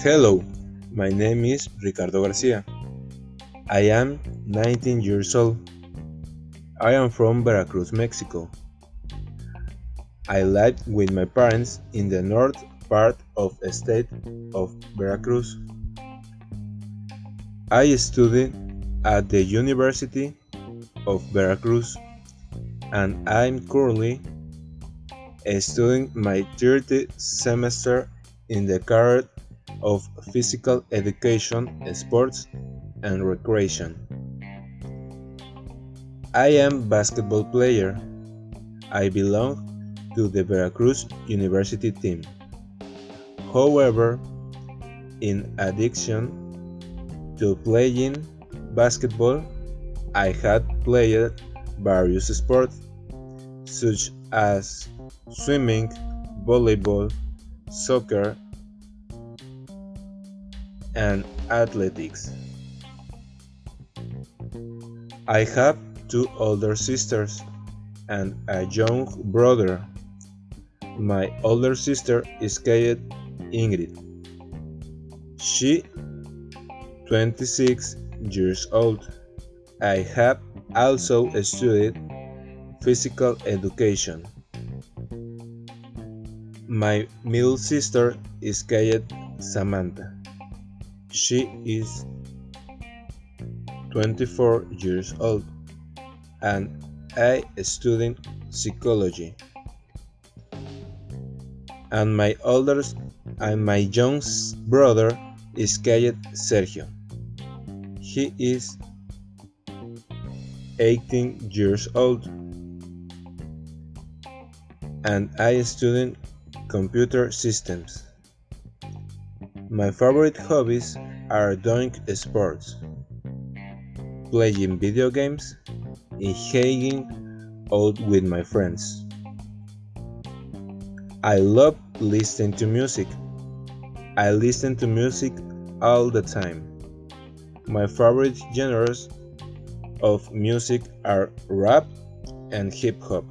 Hello, my name is Ricardo Garcia. I am 19 years old. I am from Veracruz, Mexico. I live with my parents in the north part of the state of Veracruz. I studied at the University of Veracruz and I'm currently studying my third semester in the career of physical education, sports, and recreation. I am basketball player. I belong to the Veracruz University team. However, in addition to playing basketball, I had played various sports such as swimming, volleyball, soccer, and athletics. I have two older sisters and a young brother. My older sister is called Ingrid. She 26 years old. I have also studied physical education. My middle sister is called Samantha. She is 24 years old and I study psychology. And my older and my young brother is called Sergio. He is 18 years old and I study computer systems. My favorite hobbies are doing sports, playing video games, and hanging out with my friends. I love listening to music. I listen to music all the time. My favorite genres of music are rap and hip hop.